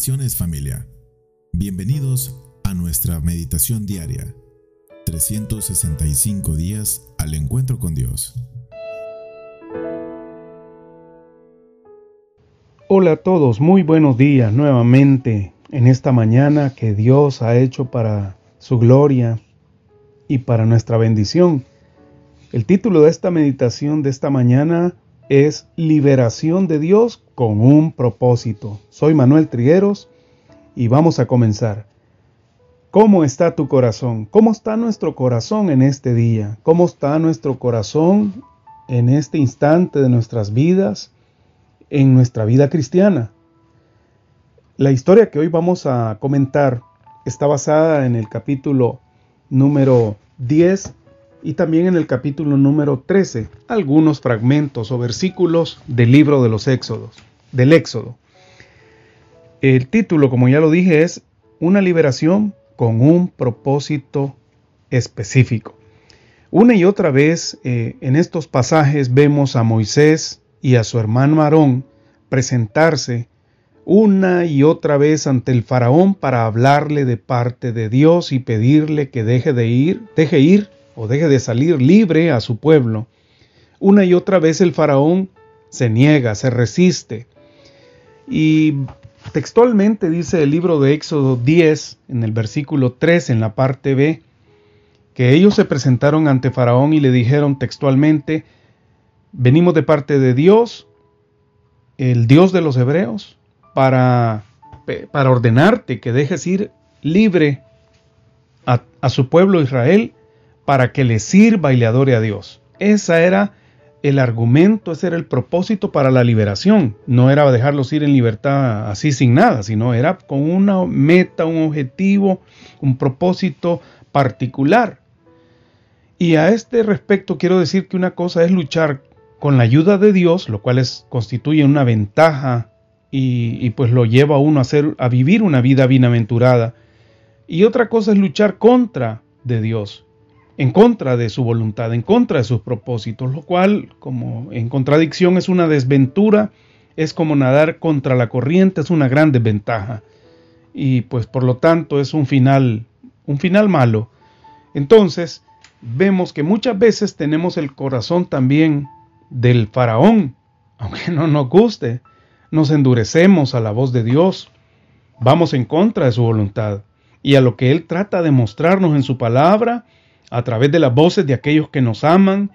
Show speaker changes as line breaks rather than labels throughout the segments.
Bendiciones familia. Bienvenidos a nuestra meditación diaria. 365 días al encuentro con Dios.
Hola a todos, muy buenos días nuevamente en esta mañana que Dios ha hecho para su gloria y para nuestra bendición. El título de esta meditación de esta mañana es Liberación de Dios con un propósito. Soy Manuel Trigueros y vamos a comenzar. ¿Cómo está tu corazón? ¿Cómo está nuestro corazón en este día? ¿Cómo está nuestro corazón en este instante de nuestras vidas, en nuestra vida cristiana? La historia que hoy vamos a comentar está basada en el capítulo número 10 y también en el capítulo número 13 algunos fragmentos o versículos del libro de los Éxodos, del Éxodo. El título, como ya lo dije, es Una liberación con un propósito específico. Una y otra vez eh, en estos pasajes vemos a Moisés y a su hermano Aarón presentarse una y otra vez ante el faraón para hablarle de parte de Dios y pedirle que deje de ir, deje ir o deje de salir libre a su pueblo. Una y otra vez el faraón se niega, se resiste. Y textualmente dice el libro de Éxodo 10, en el versículo 3, en la parte B, que ellos se presentaron ante faraón y le dijeron textualmente, venimos de parte de Dios, el Dios de los hebreos, para, para ordenarte que dejes ir libre a, a su pueblo Israel para que le sirva y le adore a Dios. Ese era el argumento, ese era el propósito para la liberación. No era dejarlos ir en libertad así sin nada, sino era con una meta, un objetivo, un propósito particular. Y a este respecto quiero decir que una cosa es luchar con la ayuda de Dios, lo cual es, constituye una ventaja y, pues lo lleva a uno a, a vivir una vida bienaventurada. Y otra cosa es luchar contra de Dios en contra de su voluntad, en contra de sus propósitos, lo cual, como en contradicción, es una desventura, es como nadar contra la corriente, es una gran desventaja. Y pues por lo tanto es un final, un final malo. Entonces, vemos que muchas veces tenemos el corazón también del faraón, aunque no nos guste, nos endurecemos a la voz de Dios, vamos en contra de su voluntad y a lo que Él trata de mostrarnos en su palabra, a través de las voces de aquellos que nos aman,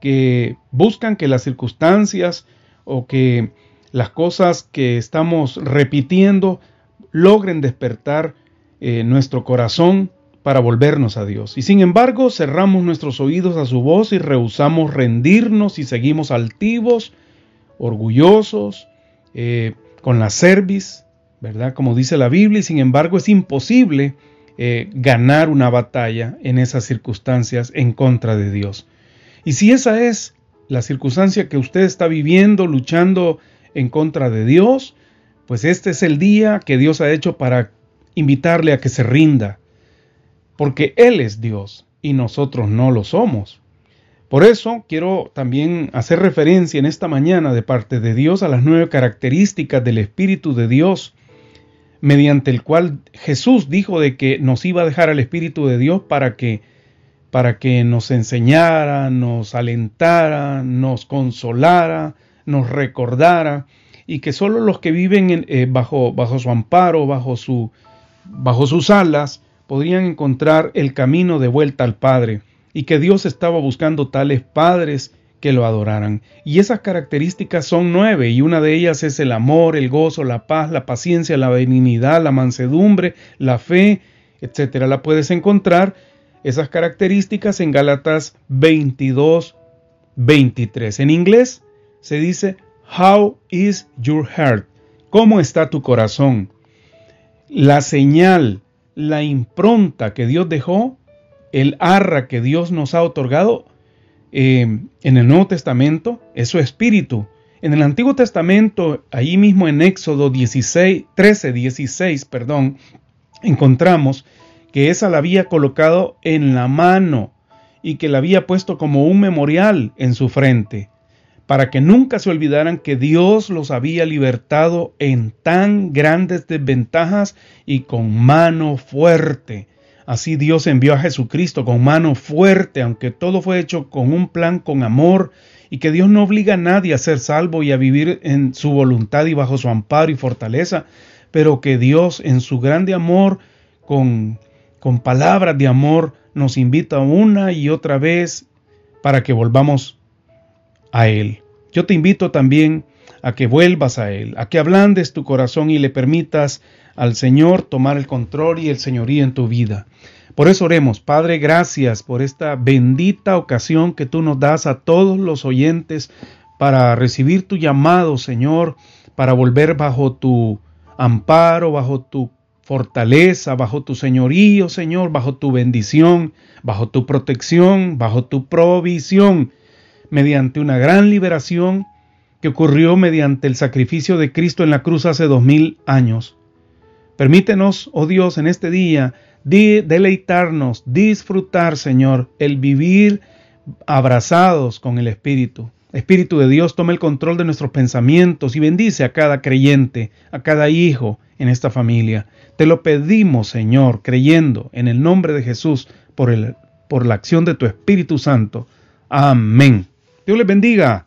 que buscan que las circunstancias o que las cosas que estamos repitiendo logren despertar eh, nuestro corazón para volvernos a Dios. Y sin embargo, cerramos nuestros oídos a su voz y rehusamos rendirnos y seguimos altivos, orgullosos, eh, con la cerviz, ¿verdad? Como dice la Biblia, y sin embargo es imposible eh, ganar una batalla en esas circunstancias en contra de Dios. Y si esa es la circunstancia que usted está viviendo, luchando en contra de Dios, pues este es el día que Dios ha hecho para invitarle a que se rinda, porque Él es Dios y nosotros no lo somos. Por eso quiero también hacer referencia en esta mañana de parte de Dios a las nueve características del Espíritu de Dios mediante el cual Jesús dijo de que nos iba a dejar al Espíritu de Dios para que para que nos enseñara, nos alentara, nos consolara, nos recordara y que solo los que viven eh, bajo, bajo su amparo, bajo, su, bajo sus alas, podrían encontrar el camino de vuelta al Padre y que Dios estaba buscando tales padres que lo adoraran. Y esas características son nueve, y una de ellas es el amor, el gozo, la paz, la paciencia, la benignidad, la mansedumbre, la fe, etcétera. La puedes encontrar esas características en Gálatas 22, 23. En inglés se dice How is your heart? ¿Cómo está tu corazón? La señal, la impronta que Dios dejó, el arra que Dios nos ha otorgado, eh, en el Nuevo Testamento es su espíritu. En el Antiguo Testamento, ahí mismo en Éxodo 16, 13, 16, perdón, encontramos que esa la había colocado en la mano y que la había puesto como un memorial en su frente. para que nunca se olvidaran que Dios los había libertado en tan grandes desventajas y con mano fuerte. Así Dios envió a Jesucristo con mano fuerte, aunque todo fue hecho con un plan, con amor, y que Dios no obliga a nadie a ser salvo y a vivir en su voluntad y bajo su amparo y fortaleza, pero que Dios en su grande amor, con, con palabras de amor, nos invita una y otra vez para que volvamos a Él. Yo te invito también a que vuelvas a Él, a que ablandes tu corazón y le permitas al Señor tomar el control y el señorío en tu vida. Por eso oremos, Padre, gracias por esta bendita ocasión que tú nos das a todos los oyentes para recibir tu llamado, Señor, para volver bajo tu amparo, bajo tu fortaleza, bajo tu señorío, Señor, bajo tu bendición, bajo tu protección, bajo tu provisión mediante una gran liberación que ocurrió mediante el sacrificio de Cristo en la cruz hace dos mil años. Permítenos, oh Dios, en este día, deleitarnos, disfrutar, Señor, el vivir abrazados con el Espíritu. Espíritu de Dios, toma el control de nuestros pensamientos y bendice a cada creyente, a cada hijo en esta familia. Te lo pedimos, Señor, creyendo en el nombre de Jesús por, el, por la acción de tu Espíritu Santo. Amén. Dios les bendiga.